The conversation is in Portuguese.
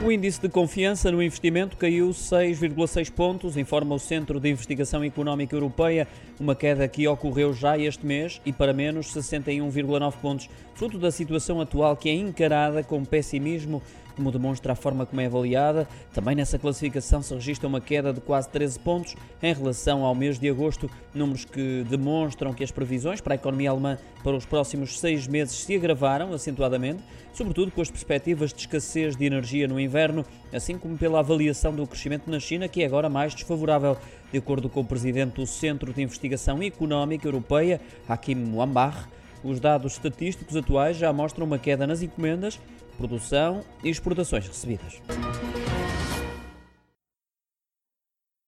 O índice de confiança no investimento caiu 6,6 pontos, informa o Centro de Investigação Económica Europeia, uma queda que ocorreu já este mês e para menos 61,9 pontos, fruto da situação atual que é encarada com pessimismo, como demonstra a forma como é avaliada. Também nessa classificação se registra uma queda de quase 13 pontos em relação ao mês de agosto, números que demonstram que as previsões para a economia alemã para os próximos seis meses se agravaram acentuadamente, sobretudo com as perspectivas de escassez de energia no inverno assim como pela avaliação do crescimento na China, que é agora mais desfavorável. De acordo com o presidente do Centro de Investigação Económica Europeia, Hakim Wambach, os dados estatísticos atuais já mostram uma queda nas encomendas, produção e exportações recebidas.